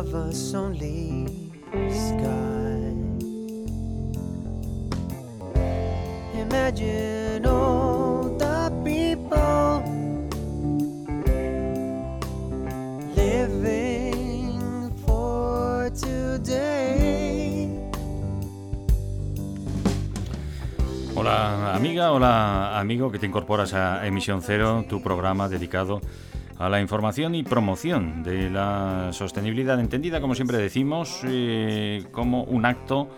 The people living for today. Hola amiga, hola amigo que te incorporas a Emisión Cero, tu programa dedicado la información y promoción de la sostenibilidad, entendida como siempre decimos, eh, como un acto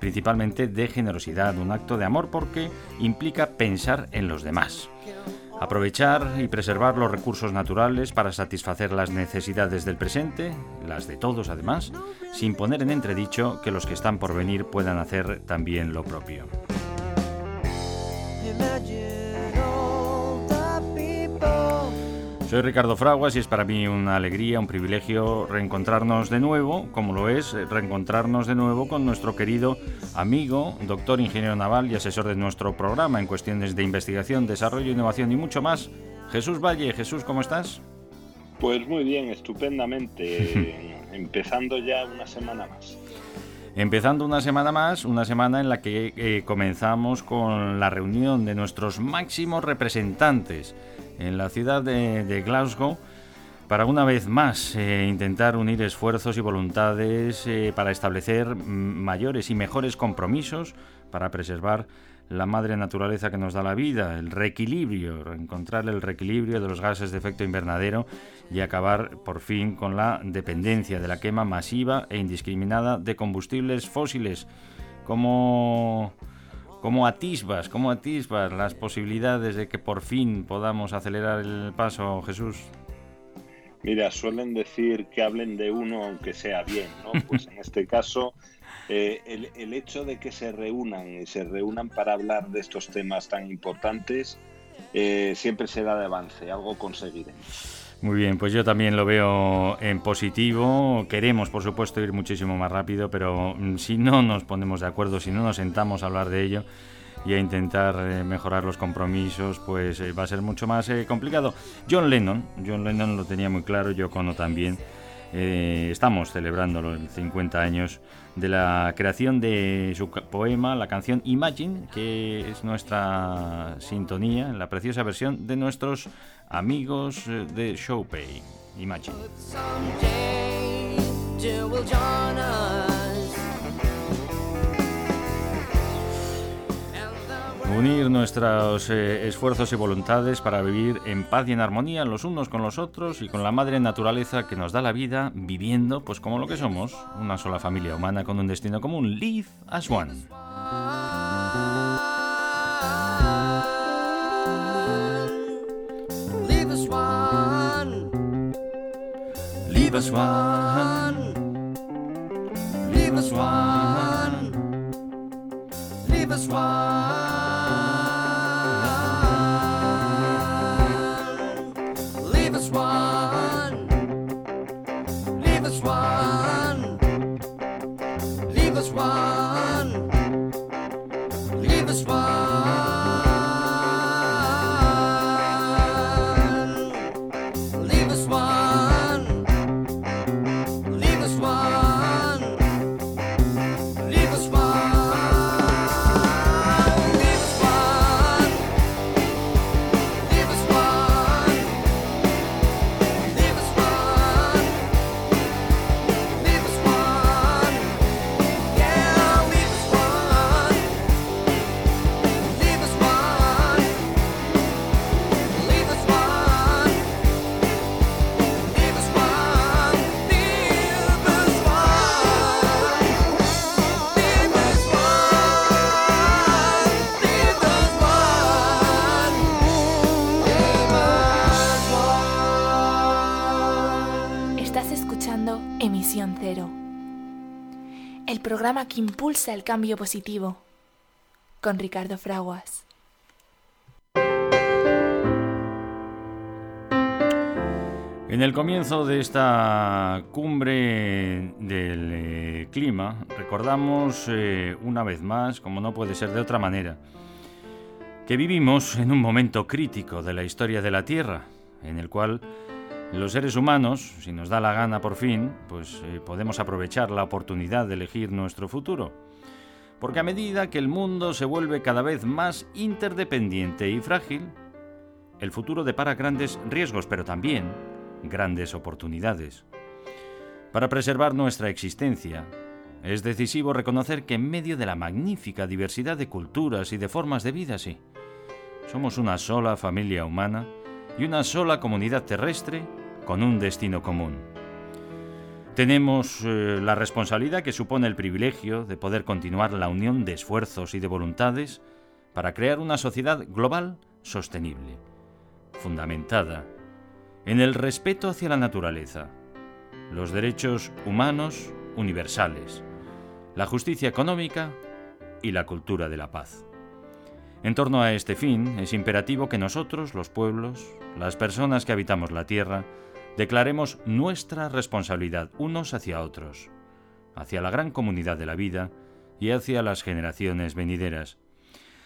principalmente de generosidad, un acto de amor porque implica pensar en los demás. Aprovechar y preservar los recursos naturales para satisfacer las necesidades del presente, las de todos además, sin poner en entredicho que los que están por venir puedan hacer también lo propio. Soy Ricardo Fraguas y es para mí una alegría, un privilegio reencontrarnos de nuevo, como lo es reencontrarnos de nuevo con nuestro querido amigo, doctor ingeniero naval y asesor de nuestro programa en cuestiones de investigación, desarrollo, innovación y mucho más, Jesús Valle. Jesús, ¿cómo estás? Pues muy bien, estupendamente, empezando ya una semana más. Empezando una semana más, una semana en la que eh, comenzamos con la reunión de nuestros máximos representantes en la ciudad de, Glasgow para una vez más eh, intentar unir esfuerzos y voluntades eh, para establecer mayores y mejores compromisos para preservar la madre naturaleza que nos da la vida, el reequilibrio, encontrar el reequilibrio de los gases de efecto invernadero y acabar por fin con la dependencia de la quema masiva e indiscriminada de combustibles fósiles como ¿Cómo atisbas, cómo atisbas las posibilidades de que por fin podamos acelerar el paso, Jesús? Mira, suelen decir que hablen de uno aunque sea bien, ¿no? Pues en este caso, eh, el, hecho de que se reúnan y se reúnan para hablar de estos temas tan importantes eh, siempre será de avance, algo conseguiremos. Muy bien, pues yo también lo veo en positivo. Queremos, por supuesto, ir muchísimo más rápido, pero mm, si no nos ponemos de acuerdo, si no nos sentamos a hablar de ello y a intentar eh, mejorar los compromisos, pues eh, va a ser mucho más eh, complicado. John Lennon, John Lennon lo tenía muy claro, yo Cono también. estamos celebrando los 50 años de la creación de su poema, la canción Imagine, que es nuestra sintonía, la preciosa versión de nuestros amigos eh, de Showpay. Imagine. Unir nuestros eh, esfuerzos y voluntades para vivir en paz y en armonía los unos con los otros y con la madre naturaleza que nos da la vida, viviendo pues como lo que somos, una sola familia humana con un destino común. Live as one. Estás escuchando Emisión Cero, el programa que impulsa el cambio positivo, con Ricardo Fraguas. En el comienzo de esta cumbre del eh, clima, recordamos eh, una vez más, como no puede ser de otra manera, que vivimos en un momento crítico de la historia de la Tierra, en el cual los seres humanos, si nos da la gana por fin, pues eh, podemos aprovechar la oportunidad de elegir nuestro futuro. Porque a medida que el mundo se vuelve cada vez más interdependiente y frágil, el futuro depara grandes riesgos, pero también grandes oportunidades. Para preservar nuestra existencia, es decisivo reconocer que en medio de la magnífica diversidad de culturas y de formas de vida, sí, somos una sola familia humana y una sola comunidad terrestre con un destino común. Tenemos eh, la responsabilidad que supone el privilegio de poder continuar la unión de esfuerzos y de voluntades para crear una sociedad global sostenible, fundamentada en el respeto hacia la naturaleza, los derechos humanos universales, la justicia económica y la cultura de la paz. En torno a este fin, es imperativo que nosotros, los pueblos, las personas que habitamos la Tierra, declaremos nuestra responsabilidad unos hacia otros, hacia la gran comunidad de la vida y hacia las generaciones venideras.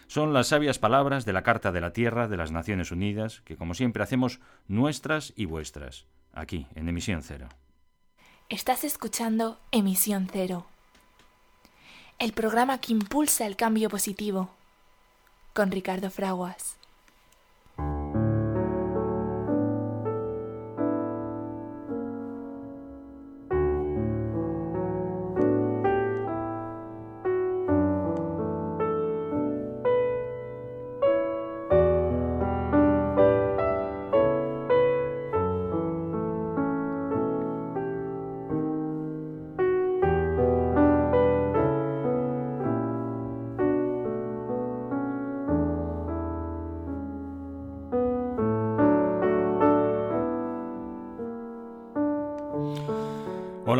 Son las sabias palabras de la Carta de la Tierra de las Naciones Unidas que, como siempre, hacemos nuestras y vuestras, aquí, en Emisión Cero. Estás escuchando Emisión Cero, el programa que impulsa el cambio positivo, con Ricardo Fraguas.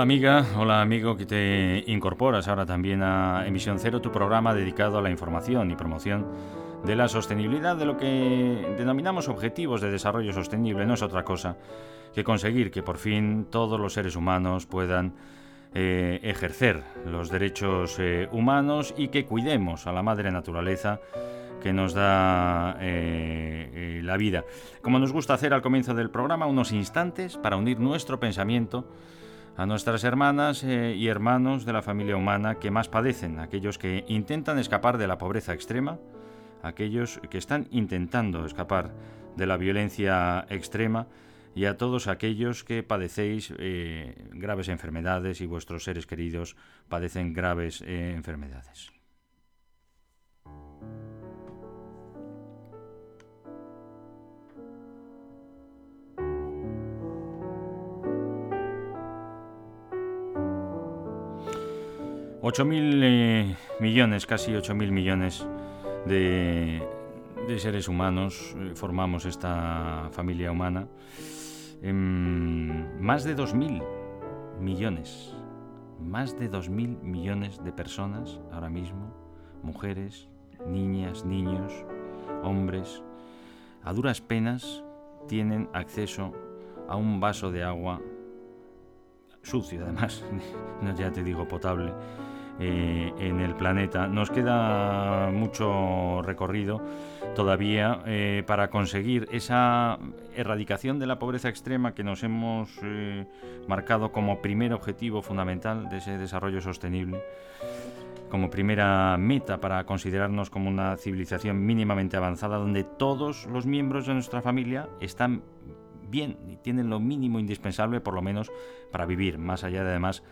'Hola amiga, hola amigo que te incorporas ahora también a Emisión Cero, tu programa dedicado a la información y promoción de la sostenibilidad, de lo que denominamos objetivos de desarrollo sostenible. No es otra cosa que conseguir que por fin todos los seres humanos puedan eh, ejercer los derechos eh, humanos y que cuidemos a la madre naturaleza que nos da eh, la vida. Como nos gusta hacer al comienzo del programa, unos instantes para unir nuestro pensamiento a nuestras hermanas eh, y hermanos de la familia humana que más padecen, aquellos que intentan escapar de la pobreza extrema, aquellos que están intentando escapar de la violencia extrema y a todos aquellos que padecéis eh, graves enfermedades y vuestros seres queridos padecen graves eh, enfermedades. 8.000 eh, millones, casi 8.000 millones de, seres humanos eh, formamos esta familia humana. Em, más de 2.000 millones, más de 2.000 millones de personas ahora mismo, mujeres, niñas, niños, hombres, a duras penas tienen acceso a un vaso de agua sucio además, ya te digo potable, eh, en el planeta. Nos queda mucho recorrido todavía eh, para conseguir esa erradicación de la pobreza extrema que nos hemos eh, marcado como primer objetivo fundamental de ese desarrollo sostenible como primera meta para considerarnos como una civilización mínimamente avanzada donde todos los miembros de nuestra familia están bien y tienen lo mínimo indispensable por lo menos para vivir, más allá de además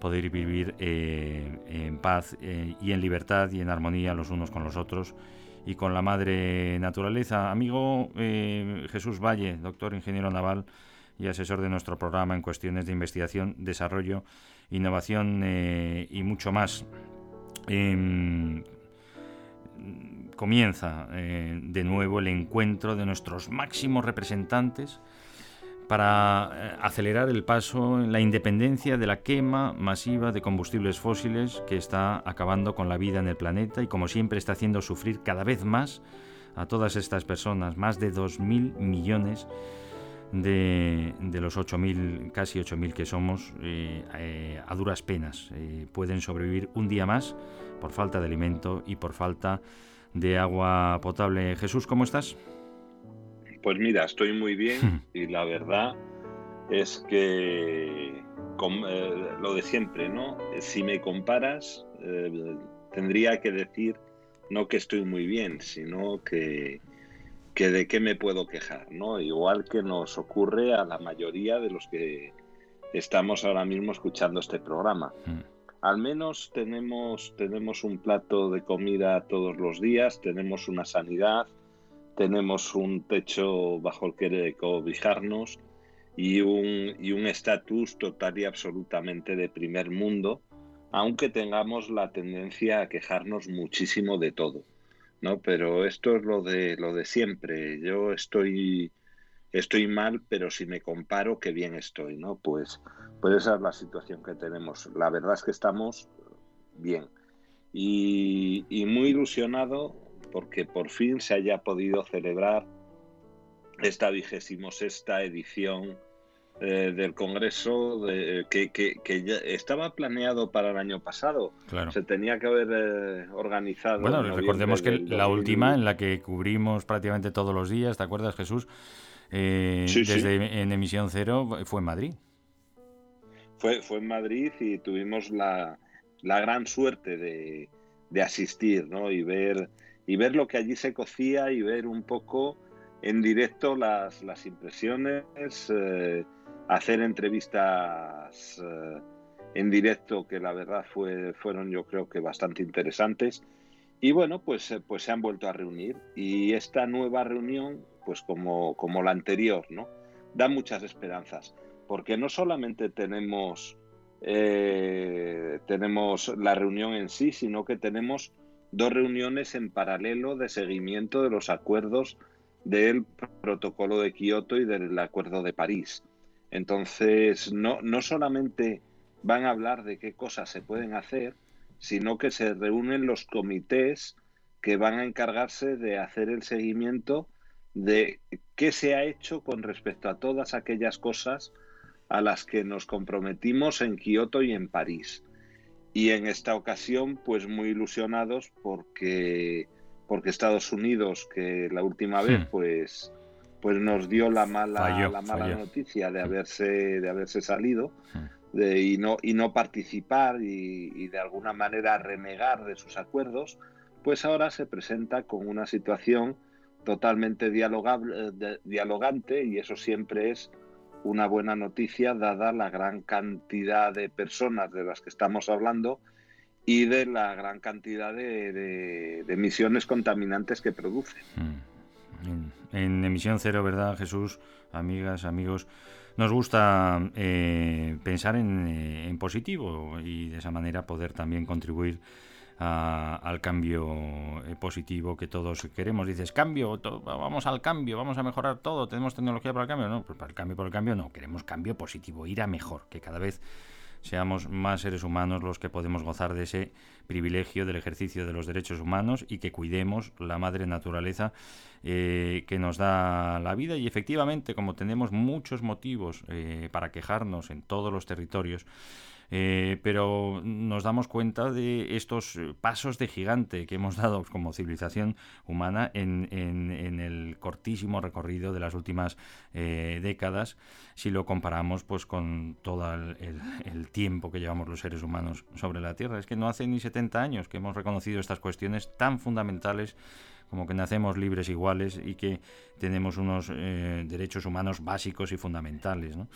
poder vivir eh, en paz eh, y en libertad y en armonía los unos con los otros y con la madre naturaleza. Amigo eh, Jesús Valle, doctor ingeniero naval y asesor de nuestro programa en cuestiones de investigación, desarrollo, innovación y mucho más. Em, comienza de nuevo el encuentro de nuestros máximos representantes para eh, acelerar el paso en la independencia de la quema masiva de combustibles fósiles que está acabando con la vida en el planeta y como siempre está haciendo sufrir cada vez más a todas estas personas, más de 2.000 millones de, los 8.000, casi 8.000 que somos, eh, eh, a duras penas pueden sobrevivir un día más por falta de alimento y por falta de agua potable. Jesús, ¿cómo estás? Pues mira, estoy muy bien y la verdad es que eh, lo de siempre, ¿no? Si me comparas, eh, tendría que decir no que estoy muy bien, sino que, que de qué me puedo quejar, ¿no? Igual que nos ocurre a la mayoría de los que estamos ahora mismo escuchando este programa. Mm. Al menos tenemos, tenemos un plato de comida todos los días, tenemos una sanidad, tenemos un techo bajo el que cobijarnos y un estatus total y absolutamente de primer mundo, aunque tengamos la tendencia a quejarnos muchísimo de todo. ¿no? Pero esto es lo de lo de siempre. Yo estoy estoy mal, pero si me comparo, qué bien estoy, ¿no? Pues, pues esa es la situación que tenemos. La verdad es que estamos bien. Y, y muy ilusionado porque por fin se haya podido celebrar esta vigésimo sexta edición eh, del Congreso que, ya estaba planeado para el año pasado. Se tenía que haber eh, organizado. Bueno, recordemos que la última en la que cubrimos prácticamente todos los días, ¿te acuerdas, Jesús? Eh, desde en emisión cero fue en Madrid. Fue, fue en Madrid y tuvimos la, la gran suerte de, de asistir ¿no? y ver y ver lo que allí se cocía y ver un poco en directo las, las impresiones, eh, hacer entrevistas eh, en directo que la verdad fue, fueron yo creo que bastante interesantes. Y bueno, pues, eh, pues se han vuelto a reunir y esta nueva reunión, pues como, como la anterior, ¿no? Da muchas esperanzas, porque no solamente tenemos, tenemos la reunión en sí, sino que tenemos dos reuniones en paralelo de seguimiento de los acuerdos del protocolo de Kioto y del acuerdo de París. Entonces, no, no solamente van a hablar de qué cosas se pueden hacer, sino que se reúnen los comités que van a encargarse de hacer el seguimiento de qué se ha hecho con respecto a todas aquellas cosas a las que nos comprometimos en Kioto y en París y en esta ocasión pues muy ilusionados porque porque Estados Unidos que la última vez hmm. pues pues nos dio la mala la mala noticia de haberse de haberse salido hmm. de, y no y no participar y, de alguna manera renegar de sus acuerdos pues ahora se presenta con una situación totalmente dialogable, eh, dialogante y eso siempre es una buena noticia dada la gran cantidad de personas de las que estamos hablando y de la gran cantidad de, emisiones contaminantes que produce. Mm. En, emisión cero, ¿verdad, Jesús? Amigas, amigos, nos gusta eh, pensar en, eh, en positivo y de esa manera poder también contribuir al cambio eh, positivo que todos queremos. Dices, cambio, vamos al cambio, vamos a mejorar todo, tenemos tecnología para el cambio. No, pues para el cambio por el cambio no, queremos cambio positivo, ir a mejor, que cada vez seamos más seres humanos los que podemos gozar de ese privilegio del ejercicio de los derechos humanos y que cuidemos la madre naturaleza eh, que nos da la vida y efectivamente como tenemos muchos motivos eh, para quejarnos en todos los territorios eh, pero nos damos cuenta de estos pasos de gigante que hemos dado como civilización humana en, en, el cortísimo recorrido de las últimas eh, décadas, si lo comparamos pues con todo el, el, tiempo que llevamos los seres humanos sobre la Tierra. Es que no hace ni 70 años que hemos reconocido estas cuestiones tan fundamentales como que nacemos libres iguales y que tenemos unos eh, derechos humanos básicos y fundamentales, ¿no?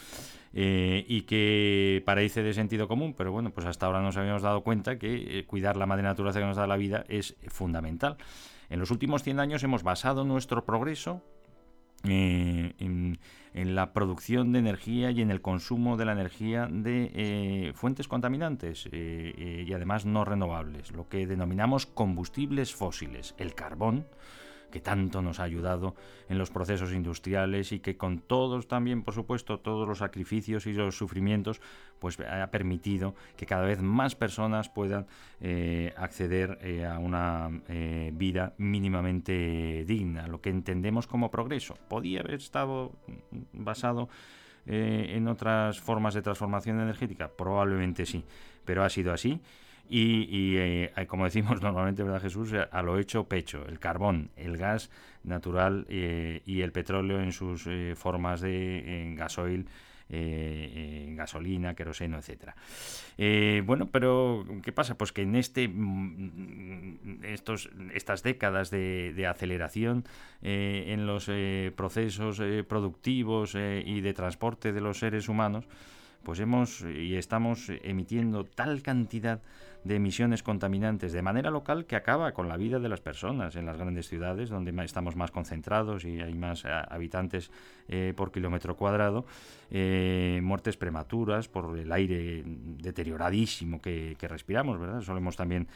Eh, y que parece de sentido común, pero bueno, pues hasta ahora nos habíamos dado cuenta que eh, cuidar la madre naturaleza que nos da la vida es fundamental. En los últimos 100 años hemos basado nuestro progreso eh, en, la producción de energía y en el consumo de la energía de eh, fuentes contaminantes eh, y además no renovables, lo que denominamos combustibles fósiles. El carbón que tanto nos ha ayudado en los procesos industriales y que con todos también, por supuesto, todos los sacrificios y los sufrimientos, pues ha permitido que cada vez más personas puedan eh, acceder eh, a una eh, vida mínimamente digna, lo que entendemos como progreso. Podía haber estado basado en otras formas de transformación energética, probablemente sí, pero ha sido así y, eh, como decimos normalmente, ¿verdad Jesús? A lo hecho pecho, el carbón, el gas natural eh, y el petróleo en sus eh, formas de gasoil, gasolina, queroseno, etcétera. bueno, pero ¿qué pasa? Pues que en este mm, estos, estas décadas de, de aceleración en los procesos productivos y de transporte de los seres humanos, pues hemos y estamos emitiendo tal cantidad emisiones contaminantes de manera local que acaba con la vida de las personas en las grandes ciudades donde estamos más concentrados y hay más eh, habitantes eh, por kilómetro cuadrado, eh, muertes prematuras por el aire deterioradísimo que, respiramos. Solemos también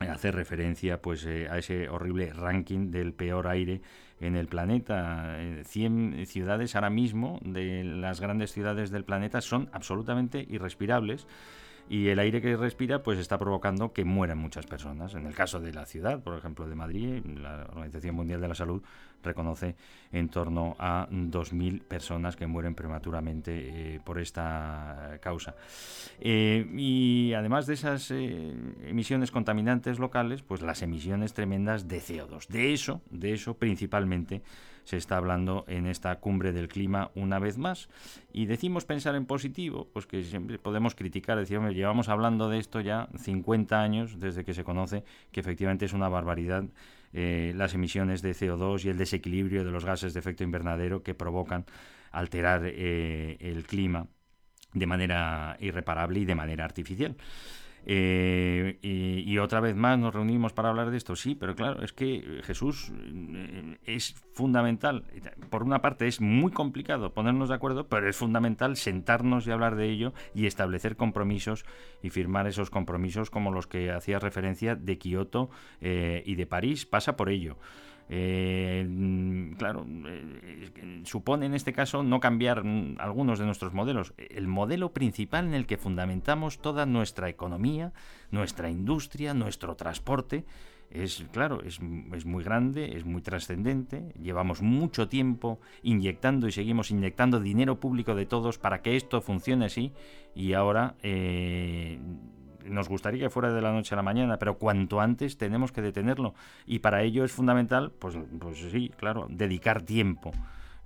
hacer referencia pues a ese horrible ranking del peor aire en el planeta. 100 ciudades ahora mismo de las grandes ciudades del planeta son absolutamente irrespirables y el aire que respira pues está provocando que mueran muchas personas. En el caso de la ciudad, por ejemplo, de Madrid, la Organización Mundial de la Salud reconoce en torno a 2.000 personas que mueren prematuramente eh, por esta causa. Eh, y además de esas eh, emisiones contaminantes locales, pues las emisiones tremendas de CO2. De eso, de eso principalmente se está hablando en esta cumbre del clima una vez más. Y decimos pensar en positivo, pues que siempre podemos criticar, decíamos, llevamos hablando de esto ya 50 años desde que se conoce que efectivamente es una barbaridad eh, las emisiones de CO2 y el desequilibrio de los gases de efecto invernadero que provocan alterar eh, el clima de manera irreparable y de manera artificial. Eh, y, otra vez más nos reunimos para hablar de esto, sí, pero claro, es que Jesús eh, es fundamental. Por una parte es muy complicado ponernos de acuerdo, pero es fundamental sentarnos y hablar de ello y establecer compromisos y firmar esos compromisos como los que hacía referencia de Kioto eh, y de París. Pasa por ello. Eh, mm, claro, eh, supone en este caso no cambiar mm, algunos de nuestros modelos. El modelo principal en el que fundamentamos toda nuestra economía, nuestra industria, nuestro transporte, es claro, es, muy grande, es muy trascendente. Llevamos mucho tiempo inyectando y seguimos inyectando dinero público de todos para que esto funcione así. Y ahora eh, nos gustaría que fuera de la noche a la mañana, pero cuanto antes tenemos que detenerlo. Y para ello es fundamental, pues, pues sí, claro, dedicar tiempo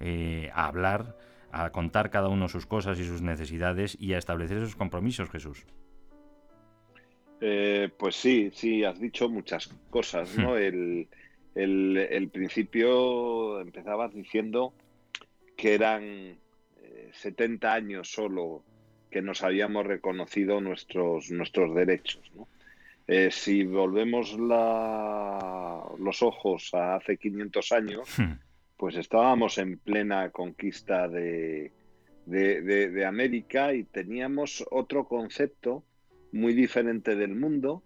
eh, a hablar, a contar cada uno sus cosas y sus necesidades y a establecer esos compromisos, Jesús. Eh, pues sí, sí, has dicho muchas cosas, ¿no? Hmm. el, principio empezabas diciendo que eran 70 eh, años solo que nos habíamos reconocido nuestros, nuestros derechos. Eh, si volvemos los ojos a hace 500 años, hmm. pues estábamos en plena conquista de, de, América y teníamos otro concepto muy diferente del mundo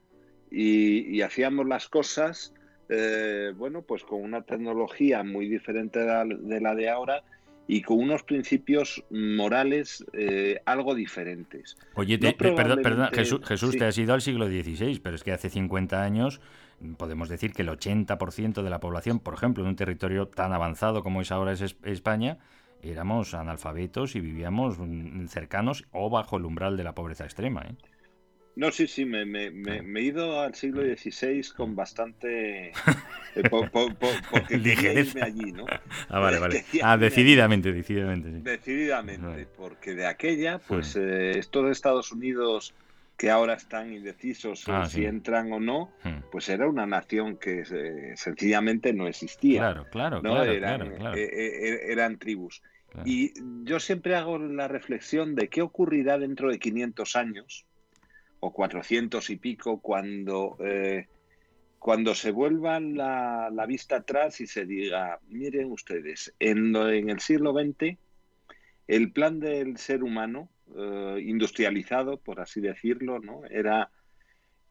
y, hacíamos las cosas, eh, bueno, pues con una tecnología muy diferente de la de ahora y con unos principios morales eh, algo diferentes. Oye, perdón, Jesús, Jesús te has ido al siglo XVI, pero es que hace 50 años podemos decir que el 80% de la población, por ejemplo, en un territorio tan avanzado como es ahora es España, éramos analfabetos y vivíamos cercanos o bajo el umbral de la pobreza extrema. ¿eh? No, sí, sí, me, me, me, he ido al siglo XVI con bastante... Eh, porque Ligereza. allí, ¿no? Ah, vale, vale. Ah, decididamente, decididamente. Sí. Decididamente, porque de aquella, pues eh, esto de Estados Unidos que ahora están indecisos ah, si entran o no, hmm. pues era una nación que eh, sencillamente no existía. Claro, claro, claro, eran, claro, eran tribus. Y yo siempre hago la reflexión de qué ocurrirá dentro de 500 años o 400 y pico cuando, eh, cuando se vuelvan la, vista atrás y se diga, miren ustedes, en, en el siglo XX el plan del ser humano eh, industrializado, por así decirlo, ¿no? era,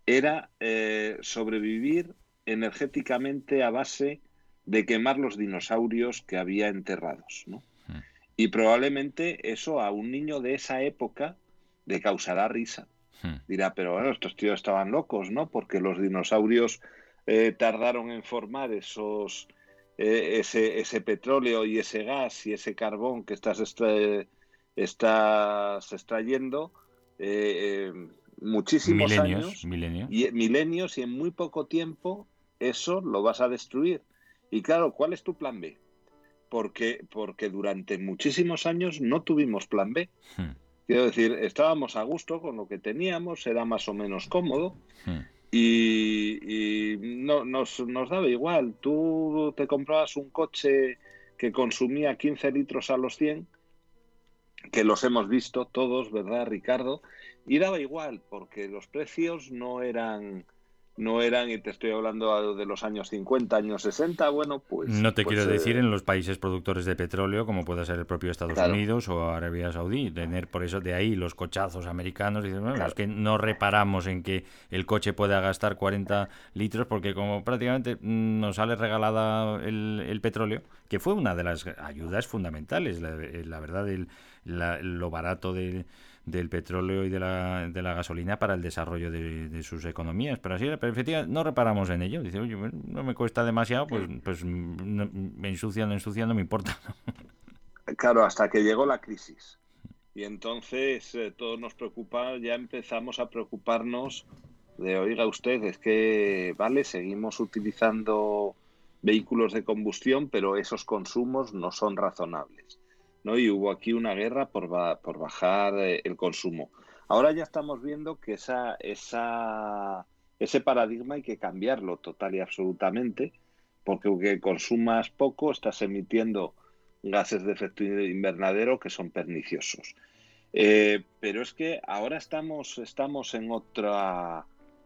era eh, sobrevivir energéticamente a base de quemar los dinosaurios que había enterrados. ¿no? Hmm. Y probablemente eso a un niño de esa época le causará risa. Hmm. Dirá, pero bueno, estos tíos estaban locos, ¿no? Porque los dinosaurios eh, tardaron en formar esos, eh, ese, ese, petróleo y ese gas y ese carbón que estás, estás extrayendo eh, muchísimos años, Y, milenios y en muy poco tiempo eso lo vas a destruir. Y claro, ¿cuál es tu plan B? Porque, porque durante muchísimos años no tuvimos plan B. Hmm. Quiero decir, estábamos a gusto con lo que teníamos, era más o menos cómodo hmm. y, no, nos, nos, daba igual. Tú te comprabas un coche que consumía 15 litros a los 100, que los hemos visto todos, ¿verdad, Ricardo? Y daba igual, porque los precios no eran no eran, y te estoy hablando de los años 50, años 60, bueno, pues... No te pues, quiero eh, decir en los países productores de petróleo, como puede ser el propio Estados Unidos o Arabia Saudí, tener por eso de ahí los cochazos americanos, y bueno, es que no reparamos en que el coche pueda gastar 40 litros, porque como prácticamente nos sale regalada el, petróleo, que fue una de las ayudas fundamentales, la, la verdad, el, lo barato de del petróleo y de la, de la gasolina para el desarrollo de, sus economías. Pero así, pero efectivamente, no reparamos en ello. Dice, oye, no me cuesta demasiado, pues, pues me ensucian, ensucian, no me importa. Claro, hasta que llegó la crisis. Y entonces eh, todo nos preocupa, ya empezamos a preocuparnos de, oiga usted, es que, vale, seguimos utilizando vehículos de combustión, pero esos consumos no son razonables. Y hubo aquí una guerra por, por bajar eh, el consumo. Ahora ya estamos viendo que esa, ese paradigma hay que cambiarlo total y absolutamente, porque aunque consumas poco, estás emitiendo gases de efecto invernadero que son perniciosos. Eh, pero es que ahora estamos, estamos en, otra,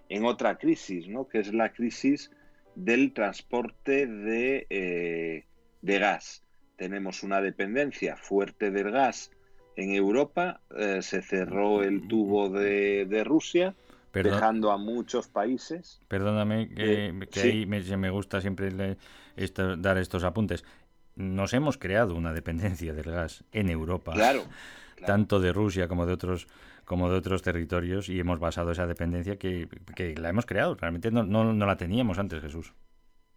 en otra crisis, ¿no? que es la crisis del transporte de, eh, de gas tenemos una dependencia fuerte del gas en Europa, eh, se cerró el tubo de, Rusia, dejando a muchos países. Perdóname, que, eh, ahí me, gusta siempre dar estos apuntes. Nos hemos creado una dependencia del gas en Europa, claro, tanto de Rusia como de otros como de otros territorios y hemos basado esa dependencia que, la hemos creado. Realmente no, no, no la teníamos antes, Jesús.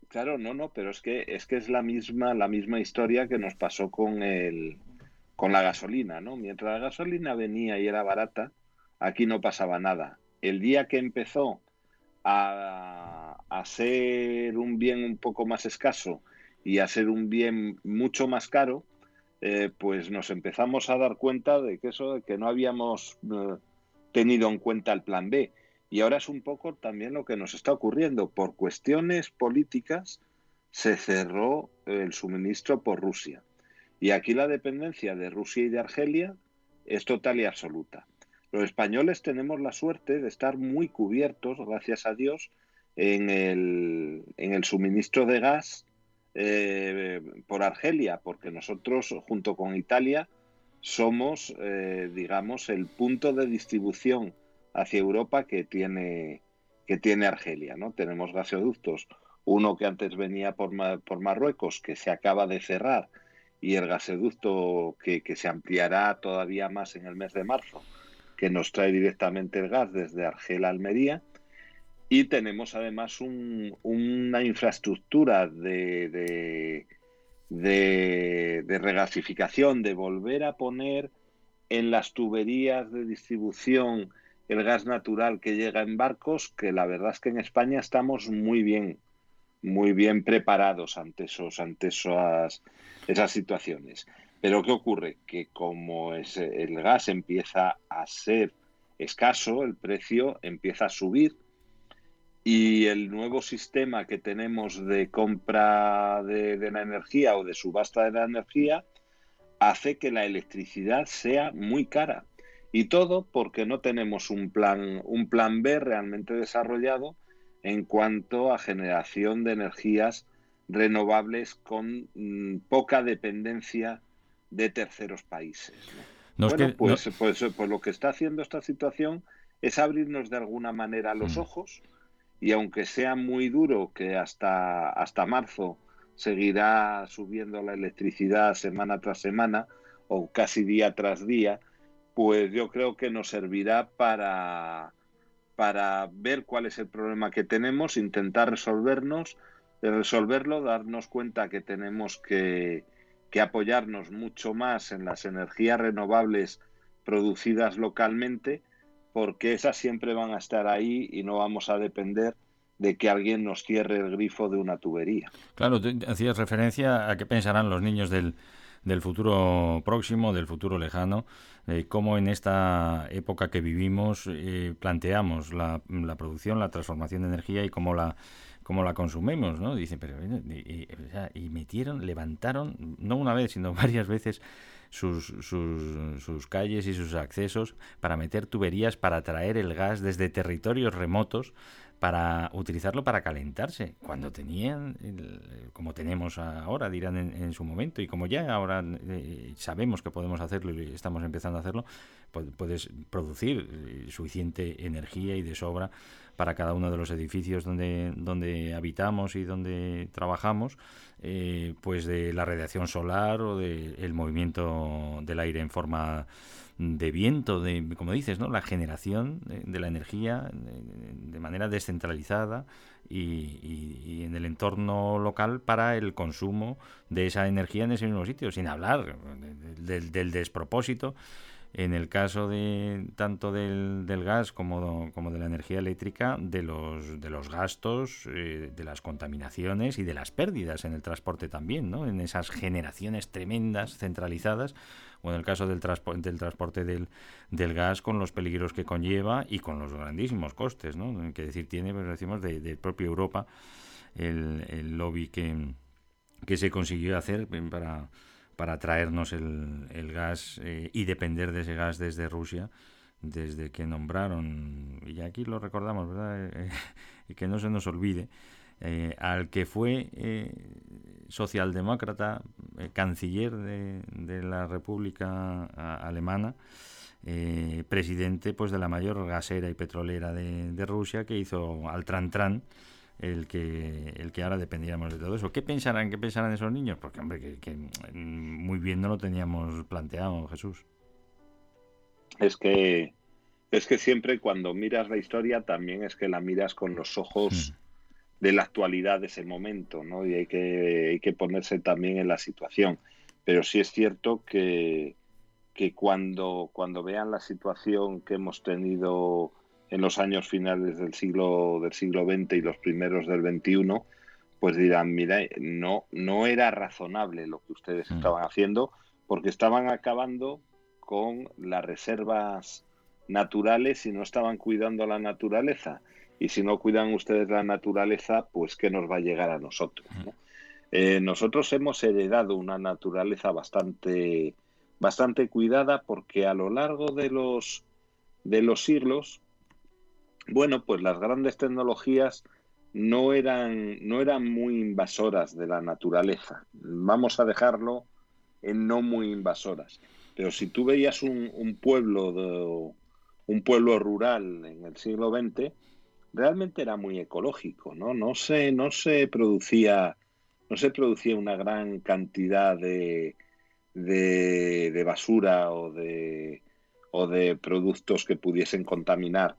Claro, no, no, pero es que es que es la misma la misma historia que nos pasó con el con la gasolina, ¿no? Mientras la gasolina venía y era barata, aquí no pasaba nada. El día que empezó a, a ser un bien un poco más escaso y a ser un bien mucho más caro, eh, pues nos empezamos a dar cuenta de que eso, de que no habíamos eh, tenido en cuenta el plan B. Y ahora es un poco también lo que nos está ocurriendo. Por cuestiones políticas se cerró el suministro por Rusia. Y aquí la dependencia de Rusia y de Argelia es total y absoluta. Los españoles tenemos la suerte de estar muy cubiertos, gracias a Dios, en el, en el suministro de gas eh, por Argelia, porque nosotros, junto con Italia, somos, eh, digamos, el punto de distribución hacia Europa que tiene, que tiene Argelia. ¿no? Tenemos gasoductos, uno que antes venía por, por Marruecos, que se acaba de cerrar, y el gasoducto que, se ampliará todavía más en el mes de marzo, que nos trae directamente el gas desde Argel a Almería. Y tenemos además una infraestructura de, de, de, de, regasificación, de volver a poner en las tuberías de distribución el gas natural que llega en barcos, que la verdad es que en España estamos muy bien, muy bien preparados ante esas, situaciones. Pero ¿qué ocurre? Que como el gas empieza a ser escaso, el precio empieza a subir y el nuevo sistema que tenemos de compra de la energía o de subasta de la energía hace que la electricidad sea muy cara. Y todo porque no tenemos un plan, un plan B realmente desarrollado en cuanto a generación de energías renovables con mm, poca dependencia de terceros países. bueno, pues, pues, pues, lo que está haciendo esta situación es abrirnos de alguna manera los mm. ojos y aunque sea muy duro que hasta, hasta marzo seguirá subiendo la electricidad semana tras semana o casi día tras día, pues yo creo que nos servirá para, para ver cuál es el problema que tenemos, intentar resolvernos, resolverlo, darnos cuenta que tenemos que, que apoyarnos mucho más en las energías renovables producidas localmente, porque esas siempre van a estar ahí y no vamos a depender de que alguien nos cierre el grifo de una tubería. Claro, hacías referencia a qué pensarán los niños del, del futuro próximo, del futuro lejano, eh, cómo en esta época que vivimos eh, planteamos la, la, producción, la transformación de energía y cómo la cómo la consumimos, ¿no? Dicen, pero y, y metieron, levantaron, no una vez, sino varias veces sus, sus, sus, calles y sus accesos para meter tuberías para traer el gas desde territorios remotos para utilizarlo para calentarse, cuando tenían, como tenemos ahora, dirán en, su momento, y como ya ahora eh, sabemos que podemos hacerlo y estamos empezando a hacerlo, puedes producir eh, suficiente energía y de sobra para cada uno de los edificios donde, donde habitamos y donde trabajamos, eh, pues de la radiación solar o del movimiento del aire en forma de viento, de, como dices, ¿no? la generación de, la energía de, manera descentralizada y, en el entorno local para el consumo de esa energía en ese mismo sitio, sin hablar del despropósito en el caso de tanto del, del gas como, como, de la energía eléctrica, de los, de los gastos, eh, de las contaminaciones y de las pérdidas en el transporte también, ¿no? en esas generaciones tremendas, centralizadas, o en el caso del, del transporte del, del, gas con los peligros que conlleva y con los grandísimos costes, ¿no? que decir tiene, pues decimos, de, de propia Europa el, el lobby que, que se consiguió hacer para para traernos el, el gas eh, y depender de ese gas desde Rusia desde que nombraron, y aquí lo recordamos, ¿verdad? Eh, y que no se nos olvide, eh, al que fue socialdemócrata, canciller de, de, la República Alemana, presidente pues de la mayor gasera y petrolera de, de Rusia, que hizo al Tran Tran, el que el que ahora dependíamos de todo eso. ¿Qué pensarán, qué pensarán esos niños? Porque, hombre, que, muy bien no lo teníamos planteado, Jesús. Es que es que siempre cuando miras la historia también es que la miras con los ojos hmm. De la actualidad de ese momento, ¿no? Y hay que, hay que ponerse también en la situación. Pero sí es cierto que, que cuando, cuando vean la situación que hemos tenido en los años finales del siglo del siglo XX y los primeros del XXI, pues dirán, mira, no, no era razonable lo que ustedes mm. estaban haciendo, porque estaban acabando con las reservas naturales y no estaban cuidando la naturaleza. Y si no cuidan ustedes la naturaleza, pues ¿qué nos va a llegar a nosotros? Eh, nosotros hemos heredado una naturaleza bastante, bastante cuidada porque a lo largo de los, de los siglos bueno, pues las grandes tecnologías no eran, no eran muy invasoras de la naturaleza. Vamos a dejarlo en no muy invasoras. Pero si tú veías un, pueblo un pueblo rural en el siglo XX, realmente era muy ecológico, ¿no? No se, no se producía, no se producía una gran cantidad de, de, basura o de, o de productos que pudiesen contaminar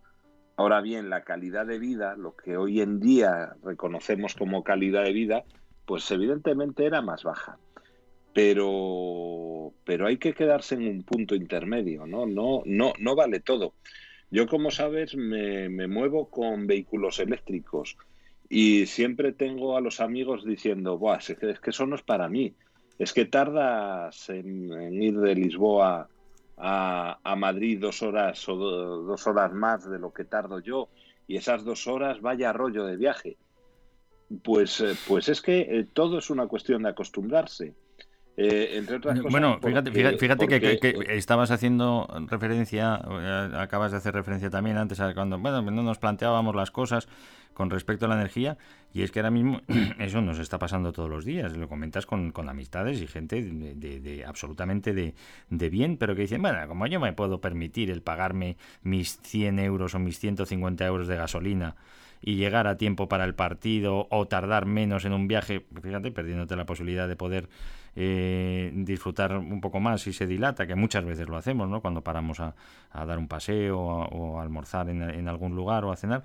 Ahora bien, la calidad de vida, lo que hoy en día reconocemos como calidad de vida, pues evidentemente era más baja. Pero, pero hay que quedarse en un punto intermedio, ¿no? No, no, no vale todo. Yo, como sabes, me, muevo con vehículos eléctricos y siempre tengo a los amigos diciendo, Buah, es que eso no es para mí. Es que tardas en ir de Lisboa a, Madrid dos horas o dos horas más de lo que tardo yo y esas dos horas vaya rollo de viaje. Pues, eh, pues es que eh, todo es una cuestión de acostumbrarse. Eh, entre otras cosas, bueno, fíjate, fíjate, que, estabas haciendo referencia, acabas de hacer referencia también antes cuando bueno, no nos planteábamos las cosas con respecto a la energía y es que ahora mismo eso nos está pasando todos los días, lo comentas con, con amistades y gente de, absolutamente de, de, bien, pero que dicen, bueno, como yo me puedo permitir el pagarme mis 100 euros o mis 150 euros de gasolina y llegar a tiempo para el partido o tardar menos en un viaje, fíjate, perdiéndote la posibilidad de poder eh, disfrutar un poco más si se dilata, que muchas veces lo hacemos, ¿no? Cuando paramos a, dar un paseo o, a almorzar en, algún lugar o a cenar,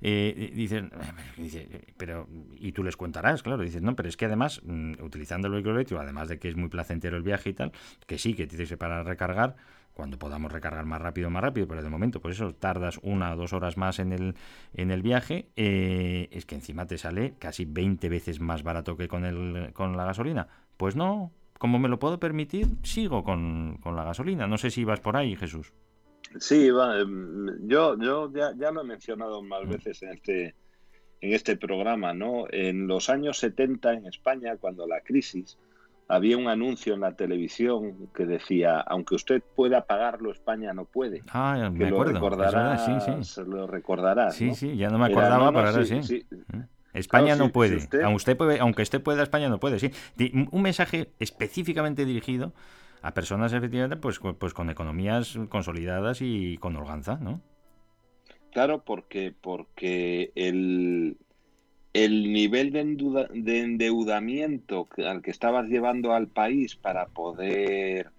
eh, dicen, dice, pero, y tú les contarás, claro, dices, no, pero es que además, mm, utilizando el vehículo eléctrico, además de que es muy placentero el viaje y tal, que sí, que tienes que para recargar, cuando podamos recargar más rápido, más rápido, pero de momento, por eso tardas una o dos horas más en el, en el viaje, eh, es que encima te sale casi 20 veces más barato que con, el, con la gasolina. Pues no, como me lo puedo permitir, sigo con, la gasolina. No sé si vas por ahí, Jesús. Sí, va, em, yo, yo ya, ya, lo he mencionado más mm. veces en este, en este programa, ¿no? En los años 70 en España, cuando la crisis, había un anuncio en la televisión que decía, aunque usted pueda pagarlo, España no puede. Ah, me acuerdo. Lo recordarás, sí, sí. lo recordarás. Sí, sí, ya no me acordaba, pero ahora sí. sí. España no puede. aunque, usted puede. aunque usted pueda, España no puede, sí. Un mensaje específicamente dirigido a personas, efectivamente, pues, pues con economías consolidadas y con holganza, ¿no? Claro, porque, porque el, el nivel de, de endeudamiento al que estabas llevando al país para poder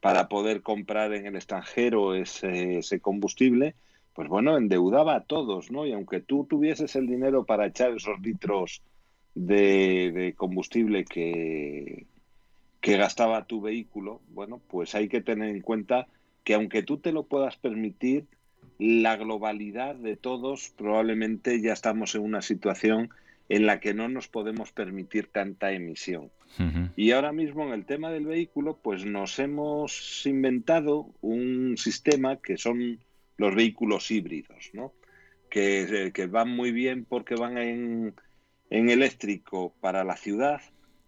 para poder comprar en el extranjero ese, ese combustible, pues bueno, endeudaba a todos, ¿no? Y aunque tú tuvieses el dinero para echar esos litros de, combustible que, que gastaba tu vehículo, bueno, pues hay que tener en cuenta que aunque tú te lo puedas permitir, la globalidad de todos probablemente ya estamos en una situación en la que no nos podemos permitir tanta emisión. Y ahora mismo en el tema del vehículo, pues nos hemos inventado un sistema que son los vehículos híbridos, ¿no? Que, que van muy bien porque van en, en, eléctrico para la ciudad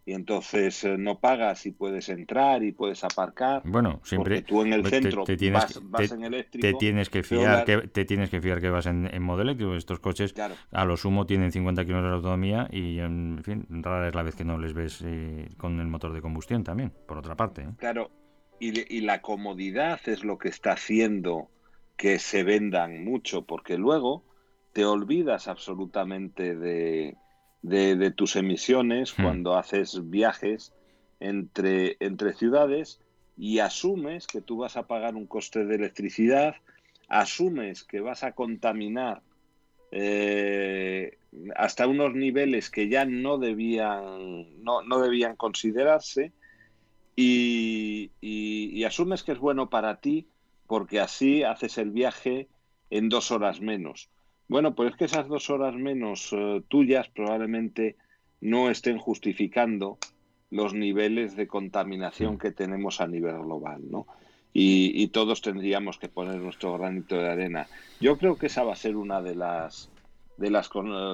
y entonces eh, no pagas y puedes entrar y puedes aparcar. Bueno, siempre tú en el centro te, tienes, vas, en eléctrico. Te tienes que fiar que te tienes que fiar que vas en, en modo eléctrico. Estos coches a lo sumo tienen 50 kilómetros de autonomía y en fin, rara es la vez que no les ves eh, con el motor de combustión también, por otra parte. ¿eh? Claro, y, y la comodidad es lo que está haciendo que se vendan mucho, porque luego te olvidas absolutamente de, de, tus emisiones hmm. cuando haces viajes entre, entre ciudades y asumes que tú vas a pagar un coste de electricidad, asumes que vas a contaminar eh, hasta unos niveles que ya no debían, no, no debían considerarse y, y, asumes que es bueno para ti porque así haces el viaje en dos horas menos. Bueno, pues es que esas dos horas menos eh, tuyas probablemente no estén justificando los niveles de contaminación que tenemos a nivel global, ¿no? Y, todos tendríamos que poner nuestro granito de arena. Yo creo que esa va a ser una de las de las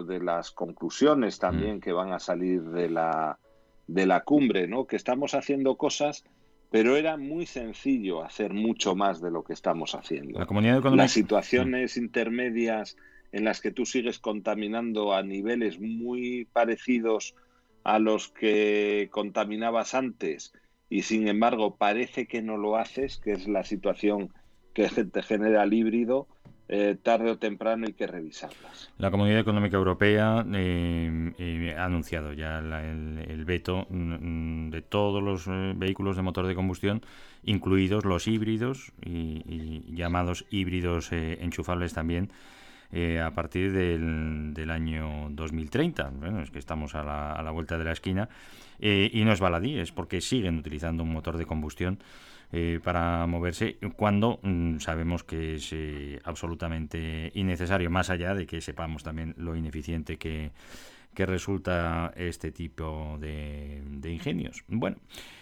de las conclusiones también mm. que van a salir de la de la cumbre, ¿no? Que estamos haciendo cosas pero era muy sencillo hacer mucho más de lo que estamos haciendo. Las situaciones intermedias en las que tú sigues contaminando a niveles muy parecidos a los que contaminabas antes y sin embargo parece que no lo haces, que es la situación que te genera el híbrido, eh, tarde o temprano hay que revisarlas. La Comunidad Económica Europea eh, eh, ha anunciado ya el, veto mm, mm, de todos los vehículos de motor de combustión, incluidos los híbridos y, llamados híbridos enchufables también. A partir del, año 2030. Bueno, es que estamos a la, a la vuelta de la esquina y no es baladí, es porque siguen utilizando un motor de combustión eh, para moverse cuando mm, sabemos que es eh, absolutamente innecesario, más allá de que sepamos también lo ineficiente que, resulta este tipo de, ingenios. Bueno,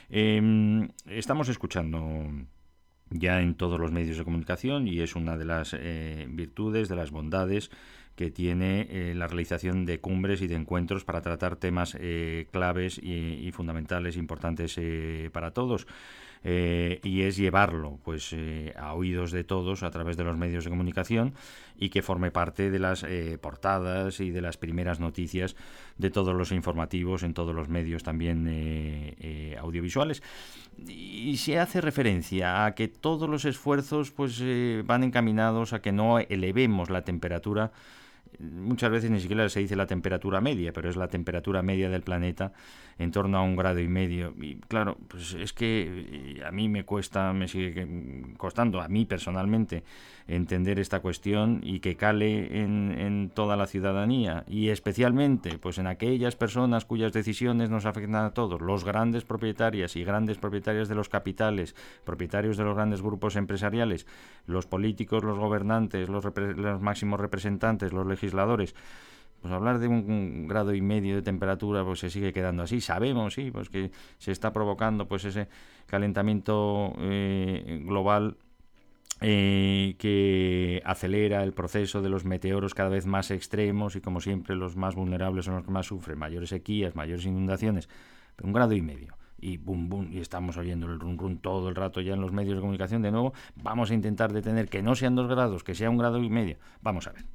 em, estamos escuchando ya en todos los medios de comunicación y es una de las eh, virtudes, de las bondades que tiene la realización de cumbres y de encuentros para tratar temas claves y, y, fundamentales, importantes para todos. Eh, y es llevarlo pues eh, a oídos de todos a través de los medios de comunicación y que forme parte de las eh, portadas y de las primeras noticias de todos los informativos en todos los medios también audiovisuales. Y se hace referencia a que todos los esfuerzos pues van encaminados a que no elevemos la temperatura muchas veces ni siquiera se dice la temperatura media, pero es la temperatura media del planeta en torno a un grado y medio. Y claro, pues es que eh, a mí me cuesta, me sigue costando, a mí personalmente, entender esta cuestión y que cale en, en toda la ciudadanía y especialmente pues en aquellas personas cuyas decisiones nos afectan a todos, los grandes propietarias y grandes propietarias de los capitales, propietarios de los grandes grupos empresariales, los políticos, los gobernantes, los, los máximos representantes, los legisladores pues hablar de un, grado y medio de temperatura pues se sigue quedando así. Sabemos sí pues que se está provocando pues ese calentamiento eh, global eh, que acelera el proceso de los meteoros cada vez más extremos y como siempre los más vulnerables son los que más sufren. Mayores sequías mayores inundaciones un grado y medio. Y bum bum y estamos oyendo el run run todo el rato ya en los medios de comunicación. De nuevo vamos a intentar detener que no sean dos grados que sea un grado y medio. Vamos a ver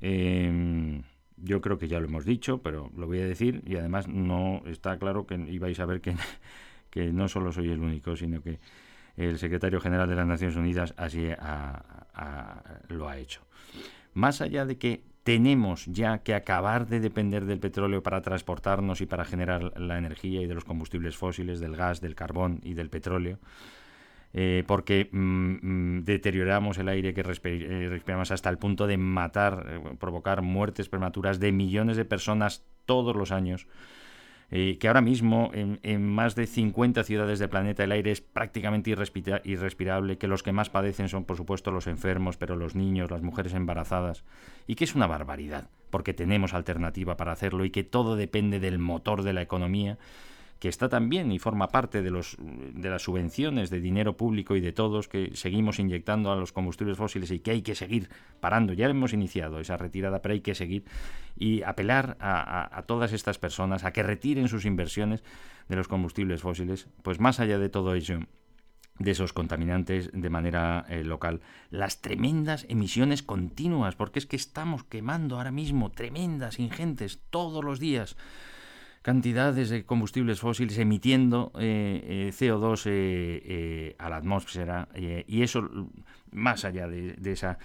Em, yo creo que ya lo hemos dicho, pero lo voy a decir y además no está claro que ibais a ver que, que no solo soy el único, sino que el secretario general de las Naciones Unidas así lo ha hecho. Más allá de que tenemos ya que acabar de depender del petróleo para transportarnos y para generar la energía y de los combustibles fósiles, del gas, del carbón y del petróleo, eh, porque mm, mm, deterioramos el aire que eh, respiramos hasta el punto de matar, eh, provocar muertes prematuras de millones de personas todos los años. que ahora mismo en, más de 50 ciudades del planeta el aire es prácticamente irrespirable, que los que más padecen son por supuesto los enfermos, pero los niños, las mujeres embarazadas, y que es una barbaridad, porque tenemos alternativa para hacerlo y que todo depende del motor de la economía que está también y forma parte de, los, de las subvenciones de dinero público y de todos que seguimos inyectando a los combustibles fósiles y que hay que seguir parando. Ya hemos iniciado esa retirada, pero hay que seguir y apelar a, todas estas personas a que retiren sus inversiones de los combustibles fósiles, pues más allá de todo ello de esos contaminantes de manera eh, local. Las tremendas emisiones continuas, porque es que estamos quemando ahora mismo tremendas, ingentes, todos los días cantidades de combustibles fósiles emitiendo eh, eh, CO2 eh, a la atmósfera y eso más allá de, ese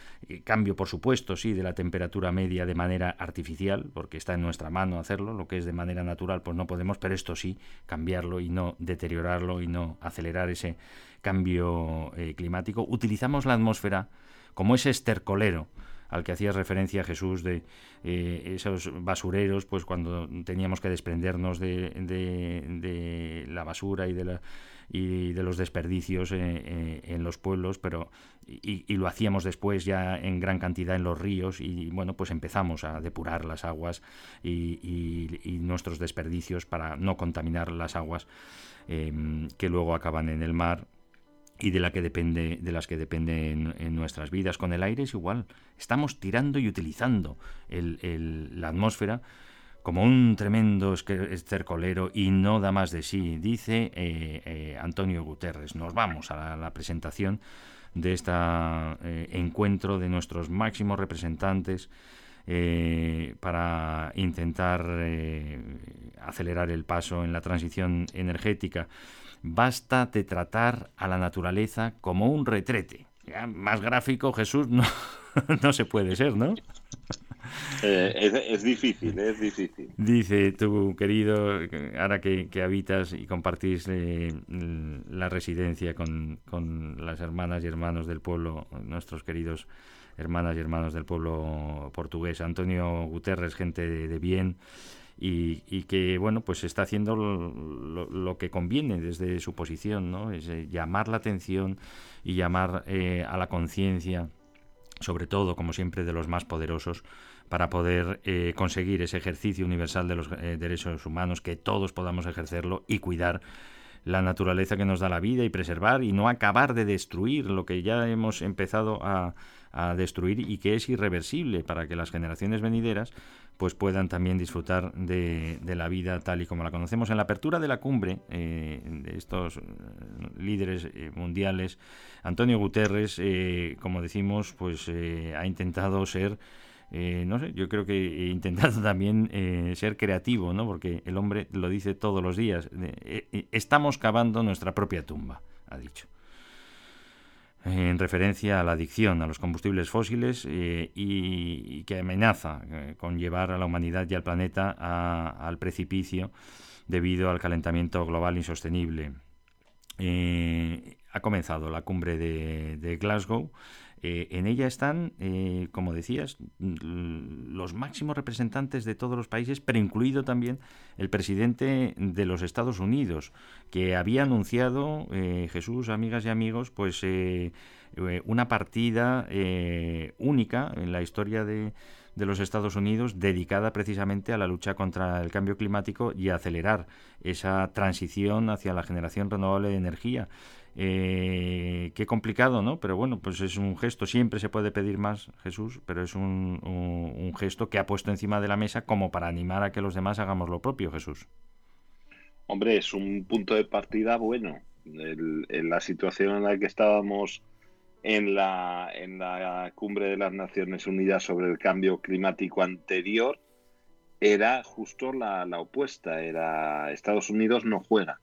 cambio, por supuesto, sí, de la temperatura media de manera artificial, porque está en nuestra mano hacerlo, lo que es de manera natural, pues no podemos, pero esto sí, cambiarlo y no deteriorarlo y no acelerar ese cambio climático. Utilizamos la atmósfera como ese estercolero al que hacía referencia Jesús de eh, esos basureros, pues cuando teníamos que desprendernos de, la basura y de, los desperdicios eh, eh, en los pueblos, pero y, lo hacíamos después ya en gran cantidad en los ríos y bueno, pues empezamos a depurar las aguas y nuestros desperdicios para no contaminar las aguas que luego acaban en el mar y de la que depende de las que dependen en, nuestras vidas. Con el aire es igual. Estamos tirando y utilizando la atmósfera como un tremendo estercolero y no da más de sí. Dice eh, eh, Antonio Guterres nos vamos a la, presentación de este encuentro de nuestros máximos representantes para intentar acelerar el paso en la transición energética basta de tratar a la naturaleza como un retrete. más gráfico, Jesús, no, no se puede ser, ¿no? Eh, es, difícil, es difícil. Dice tu querido, ahora que, habitas y compartís eh, la residencia con, las hermanas y hermanos del pueblo, nuestros queridos hermanas y hermanos del pueblo portugués, Antonio Guterres, gente de bien, y, que bueno pues está haciendo lo, que conviene desde su posición no es eh, llamar la atención y llamar eh, a la conciencia sobre todo como siempre de los más poderosos para poder eh, conseguir ese ejercicio universal de los derechos humanos que todos podamos ejercerlo y cuidar la naturaleza que nos da la vida y preservar y no acabar de destruir lo que ya hemos empezado a, a destruir y que es irreversible para que las generaciones venideras pues puedan también disfrutar de, la vida tal y como la conocemos. En la apertura de la cumbre eh, de estos eh, líderes eh, mundiales, Antonio Guterres, como decimos, pues ha intentado ser no sé, yo creo que he intentado también ser creativo, ¿no? Porque el hombre lo dice todos los días. estamos cavando nuestra propia tumba, ha dicho. en referencia a la adicción a los combustibles fósiles eh, y, que amenaza eh, con llevar a la humanidad y al planeta al precipicio debido al calentamiento global insostenible. ha comenzado la cumbre de Glasgow eh, en ella están, eh, como decías, los máximos representantes de todos los países, pero incluido también el presidente de los Estados Unidos, que había anunciado, eh, Jesús, amigas y amigos, pues una partida única en la historia de, de los Estados Unidos dedicada precisamente a la lucha contra el cambio climático y a acelerar esa transición hacia la generación renovable de energía. Eh, qué complicado, ¿no? Pero bueno, pues es un gesto, siempre se puede pedir más, Jesús, pero es un, gesto que ha puesto encima de la mesa como para animar a que los demás hagamos lo propio, Jesús. Hombre, es un punto de partida bueno. en la situación en la que estábamos en la, en la cumbre de las Naciones Unidas sobre el cambio climático anterior, era justo la, la opuesta, era Estados Unidos no juega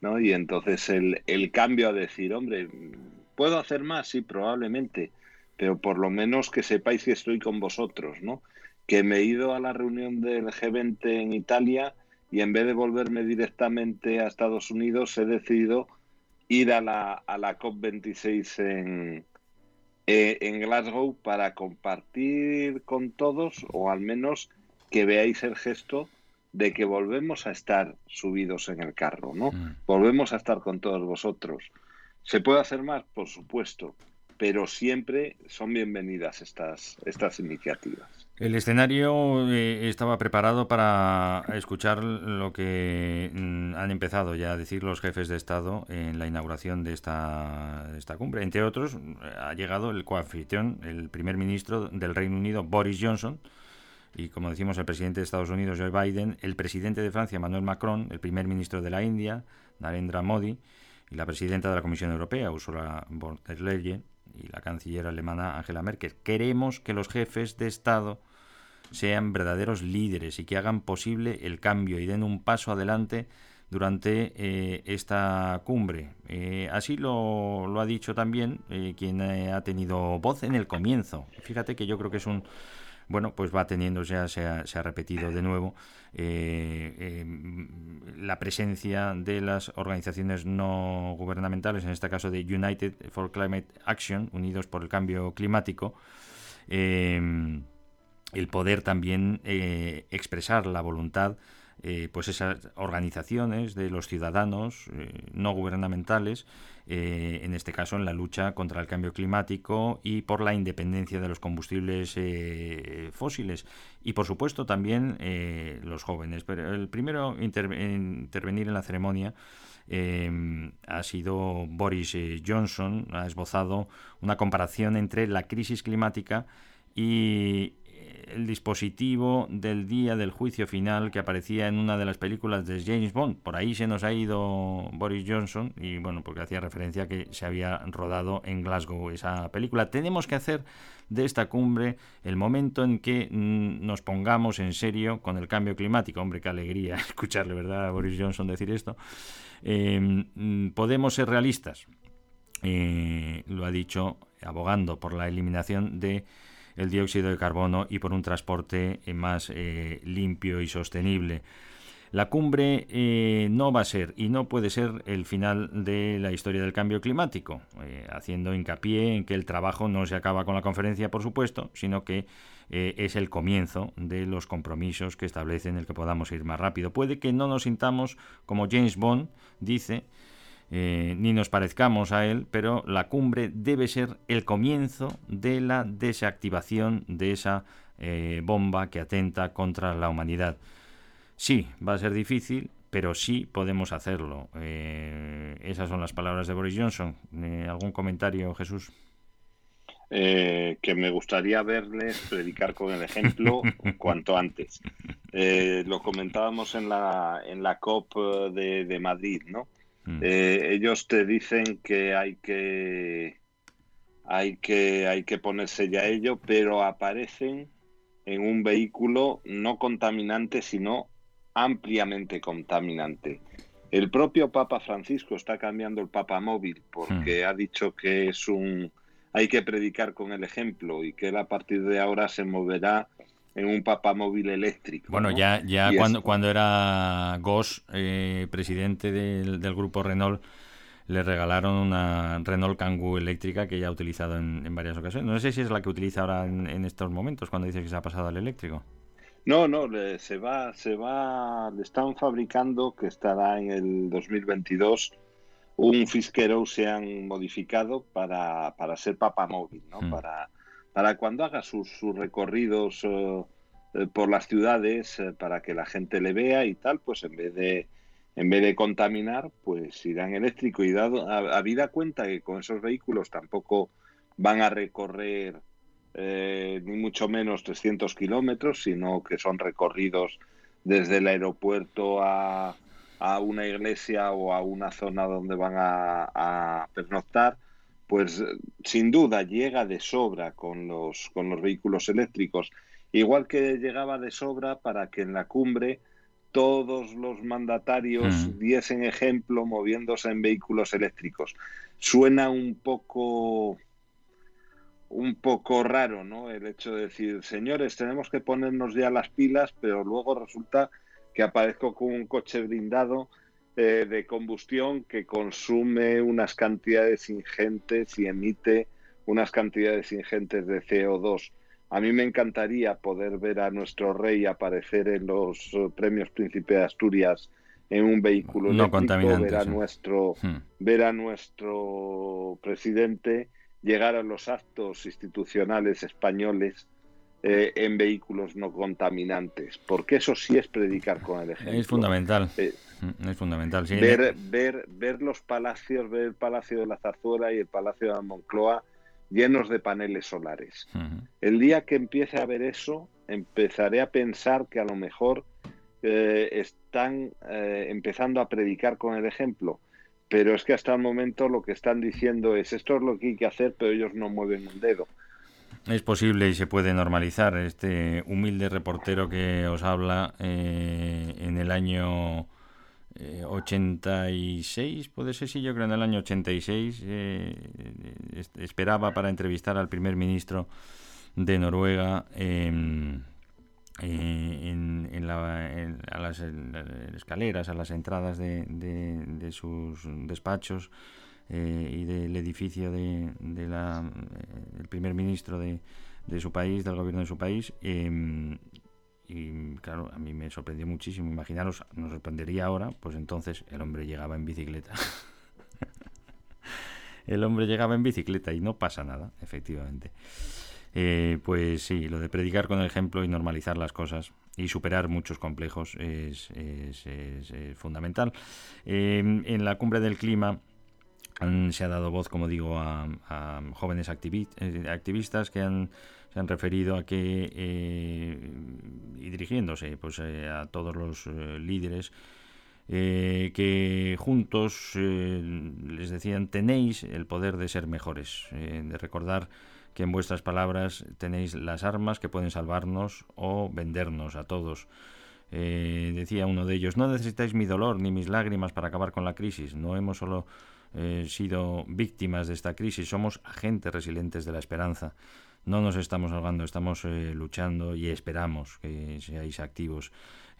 ¿no? Y entonces el, el cambio a decir, hombre, ¿puedo hacer más? Sí, probablemente, pero por lo menos que sepáis que estoy con vosotros, ¿no? Que me he ido a la reunión del G20 en Italia y en vez de volverme directamente a Estados Unidos he decidido ir a la, a la COP26 en, eh, en Glasgow para compartir con todos o al menos que veáis el gesto de que volvemos a estar subidos en el carro, ¿no? Mm. Volvemos a estar con todos vosotros. ¿Se puede hacer más? Por supuesto, pero siempre son bienvenidas estas, estas iniciativas. El escenario eh, estaba preparado para escuchar lo que mm, han empezado ya a decir los jefes de Estado en la inauguración de esta, esta cumbre. Entre otros, ha llegado el coanfitrión, el primer ministro del Reino Unido, Boris Johnson, y como decimos el presidente de Estados Unidos Joe Biden, el presidente de Francia Emmanuel Macron, el primer ministro de la India Narendra Modi y la presidenta de la Comisión Europea Ursula von der Leyen y la canciller alemana Angela Merkel. Queremos que los jefes de Estado sean verdaderos líderes y que hagan posible el cambio y den un paso adelante durante eh, esta cumbre. Eh, así lo, ha dicho también eh, quien ha tenido voz en el comienzo. Fíjate que yo creo que es un bueno, pues va teniendo, ya se ha, repetido de nuevo, eh, eh, la presencia de las organizaciones no gubernamentales, en este caso de United for Climate Action, Unidos por el Cambio Climático, eh, el poder también expresar la voluntad eh, pues esas organizaciones de los ciudadanos eh, no gubernamentales, eh, en este caso en la lucha contra el cambio climático y por la independencia de los combustibles fósiles. Y por supuesto también los jóvenes. Pero el primero en intervenir en la ceremonia ha sido Boris Johnson, ha esbozado una comparación entre la crisis climática y el dispositivo del día del juicio final que aparecía en una de las películas de James Bond. Por ahí se nos ha ido Boris Johnson y bueno, porque hacía referencia a que se había rodado en Glasgow esa película. Tenemos que hacer de esta cumbre el momento en que mm, nos pongamos en serio con el cambio climático. Hombre, qué alegría escucharle, ¿verdad? A Boris Johnson decir esto. Em, mm, podemos ser realistas. Eh, lo ha dicho abogando por la eliminación de el dióxido de carbono y por un transporte eh, más eh, limpio y sostenible. La cumbre eh, no va a ser y no puede ser el final de la historia del cambio climático, haciendo hincapié en que el trabajo no se acaba con la conferencia, por supuesto, sino que es el comienzo de los compromisos que establecen el que podamos ir más rápido. Puede que no nos sintamos como James Bond dice, eh, ni nos parezcamos a él, pero la cumbre debe ser el comienzo de la desactivación de esa eh, bomba que atenta contra la humanidad. Sí, va a ser difícil, pero sí podemos hacerlo. Eh, esas son las palabras de Boris Johnson. ¿Algún comentario, Jesús? que me gustaría verles predicar con el ejemplo cuanto antes. lo comentábamos en la, en la COP de, de Madrid, ¿no? Mm. Eh, ellos te dicen que hay que hay que hay que ponerse ya ello, pero aparecen en un vehículo no contaminante, sino ampliamente contaminante. El propio Papa Francisco está cambiando el Papa móvil porque hmm. ha dicho que es un hay que predicar con el ejemplo y que él a partir de ahora se moverá en un papamóvil eléctrico. Bueno, ya, ya cuando, cuando era Goss, eh, presidente del, grupo Renault, le regalaron una Renault Kangoo eléctrica que ya ha utilizado en, varias ocasiones. No sé si es la que utiliza ahora en, estos momentos, cuando dice que se ha pasado al eléctrico. No, no, se va, se va, le están fabricando, que estará en el 2022, un Fisker se han modificado para, para ser papamóvil, ¿no? Hmm. Para para cuando haga sus, recorridos eh, eh, por las ciudades, eh, para que la gente le vea y tal, pues en vez de en vez de contaminar, pues irán eléctrico. Y dado a, vida cuenta que con esos vehículos tampoco van a recorrer ni mucho menos 300 kilómetros, sino que son recorridos desde el aeropuerto a, a una iglesia o a una zona donde van a, a pernoctar pues sin duda llega de sobra con los, con los vehículos eléctricos, igual que llegaba de sobra para que en la cumbre todos los mandatarios mm. diesen ejemplo moviéndose en vehículos eléctricos. Suena un poco un poco raro, ¿no? El hecho de decir, señores, tenemos que ponernos ya las pilas, pero luego resulta que aparezco con un coche blindado eh, de combustión que consume unas cantidades ingentes y emite unas cantidades ingentes de CO2. A mí me encantaría poder ver a nuestro rey aparecer en los eh, premios Príncipe de Asturias en un vehículo no eléctrico, ver a nuestro hmm. ver a nuestro presidente llegar a los actos institucionales españoles eh, en vehículos no contaminantes, porque eso sí es predicar con el ejemplo. Es fundamental. Mm, es fundamental. ver, ver, ver los palacios, ver el Palacio de la Zarzuela y el Palacio de la Moncloa llenos de paneles solares. El día que empiece a ver eso, empezaré a pensar que a lo mejor eh, están eh, empezando a predicar con el ejemplo. Pero es que hasta el momento lo que están diciendo es esto es lo que hay que hacer, pero ellos no mueven un dedo. Es posible y se puede normalizar. Este humilde reportero que os habla eh, en el año 86, eh, puede ser, sí, yo creo en el año 86, eh, esperaba para entrevistar al primer ministro de Noruega en, a las escaleras, a las entradas de, sus despachos eh, y del edificio de, la, el primer ministro de, su país, del gobierno de su país. Em, y claro, a mí me sorprendió muchísimo. Imaginaros, nos sorprendería ahora, pues entonces el hombre llegaba en bicicleta. el hombre llegaba en bicicleta y no pasa nada, efectivamente. Eh, pues sí, lo de predicar con el ejemplo y normalizar las cosas y superar muchos complejos es, fundamental. Em, en la cumbre del clima se ha dado voz, como digo, a, jóvenes eh, activistas que han se han referido a que, eh, y dirigiéndose pues, eh, a todos los eh, líderes, que juntos les decían tenéis el poder de ser mejores, de recordar que en vuestras palabras tenéis las armas que pueden salvarnos o vendernos a todos. decía uno de ellos, no necesitáis mi dolor ni mis lágrimas para acabar con la crisis, no hemos solo sido víctimas de esta crisis, somos agentes resilientes de la esperanza no nos estamos ahogando, estamos eh, luchando y esperamos que seáis activos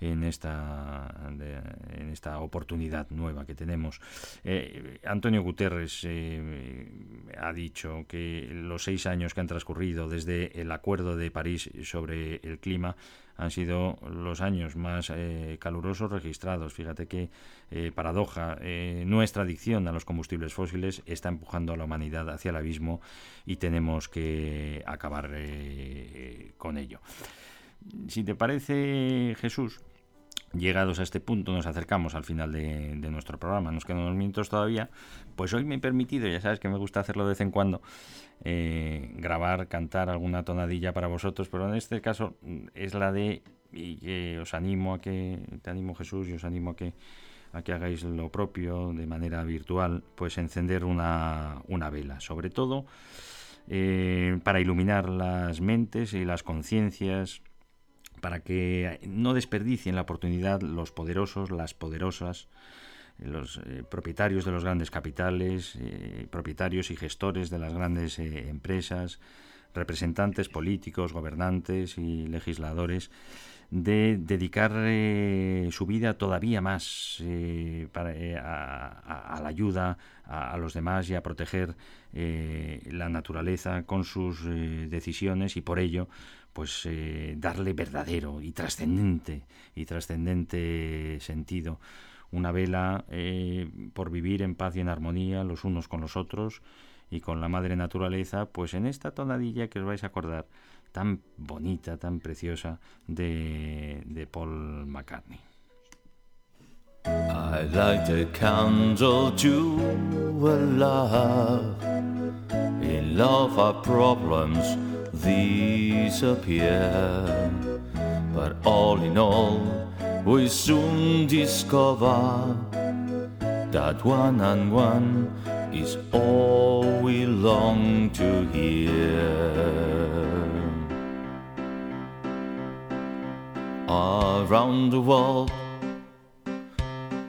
en esta, en esta oportunidad nueva que tenemos. Eh, Antonio Guterres eh, ha dicho que los seis años que han transcurrido desde el Acuerdo de París sobre el clima han sido los años más eh, calurosos registrados. Fíjate que paradoja, nuestra adicción a los combustibles fósiles está empujando a la humanidad hacia el abismo y tenemos que acabar con ello. Si te parece, Jesús, llegados a este punto, nos acercamos al final de, nuestro programa. Nos quedan unos minutos todavía. Pues hoy me he permitido, ya sabes que me gusta hacerlo de vez en cuando, eh, grabar, cantar alguna tonadilla para vosotros, pero en este caso mm, es la de, y que os animo a que, te animo Jesús, y os animo a que a que hagáis lo propio de manera virtual, pues encender una, una vela, sobre todo eh, para iluminar las mentes y las conciencias para que no desperdicien la oportunidad los poderosos, las poderosas, los propietarios de los grandes capitales, propietarios y gestores de las grandes empresas, representantes políticos, gobernantes y legisladores de dedicar eh, su vida todavía más eh, eh, a, la ayuda a, los demás y a proteger la naturaleza con sus decisiones y por ello pues darle verdadero y trascendente y trascendente sentido una vela por vivir en paz y en armonía los unos con los otros y con la madre naturaleza pues en esta tonadilla que os vais a acordar tan bonita, tan preciosa de, de Paul McCartney. I light a candle to a love. In love our problems disappear. But all in all, we soon discover that one and one is all we long to hear. around the world.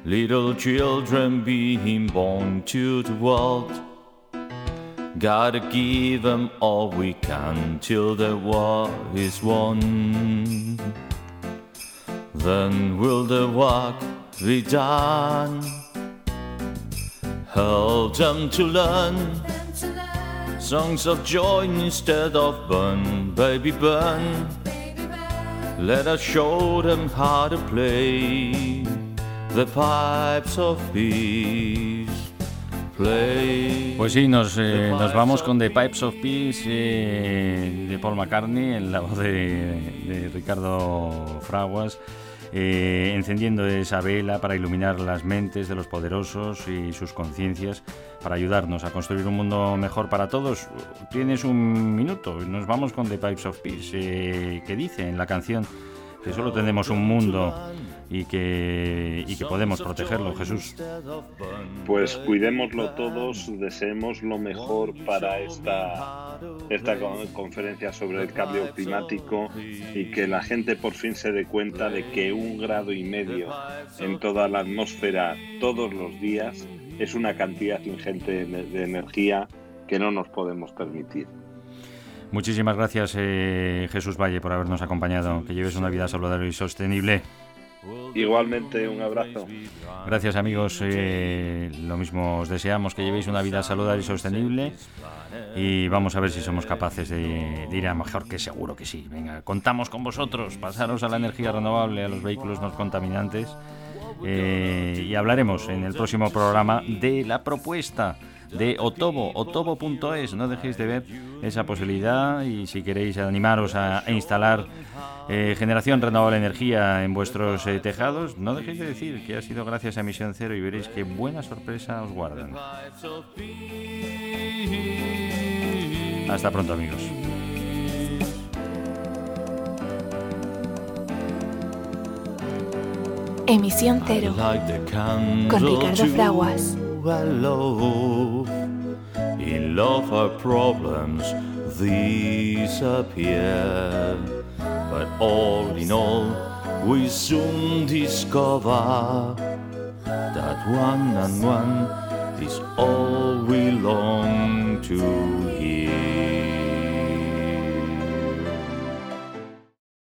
Little children being born to the world. Gotta give them all we can till the war is won. Then will the work be done? Help them to learn songs of joy instead of burn, baby, burn. Let us show them how to play the pipes of peace. Pues sí, nos, eh, nos, vamos con The Pipes of Peace eh, de Paul McCartney en la voz de, de Ricardo Fraguas. Eh, encendiendo esa vela para iluminar las mentes de los poderosos y sus conciencias, para ayudarnos a construir un mundo mejor para todos. Tienes un minuto, nos vamos con The Pipes of Peace, eh, que dice en la canción que solo tenemos un mundo y que, y que podemos protegerlo, Jesús. Pues cuidémoslo todos, deseemos lo mejor para esta, esta conferencia sobre el cambio climático y que la gente por fin se dé cuenta de que un grado y medio en toda la atmósfera todos los días es una cantidad ingente de energía que no nos podemos permitir. Muchísimas gracias eh, Jesús Valle por habernos acompañado. Que lleves una vida saludable y sostenible. Igualmente, un abrazo. Gracias amigos, eh, lo mismo os deseamos que llevéis una vida saludable y sostenible y vamos a ver si somos capaces de, ir a mejor, que seguro que sí. Venga, contamos con vosotros, pasaros a la energía renovable, a los vehículos no contaminantes eh, y hablaremos en el próximo programa de la propuesta de Otobo, otobo.es. No dejéis de ver esa posibilidad y si queréis animaros a, instalar eh, generación renovable de energía en vuestros eh, tejados, no dejéis de decir que ha sido gracias a Misión Cero y veréis qué buena sorpresa os guardan. Hasta pronto amigos. Emisión Cero con Ricardo Fraguas. Love. In love, our problems disappear. But all in all, we soon discover that one and one is all we long to hear.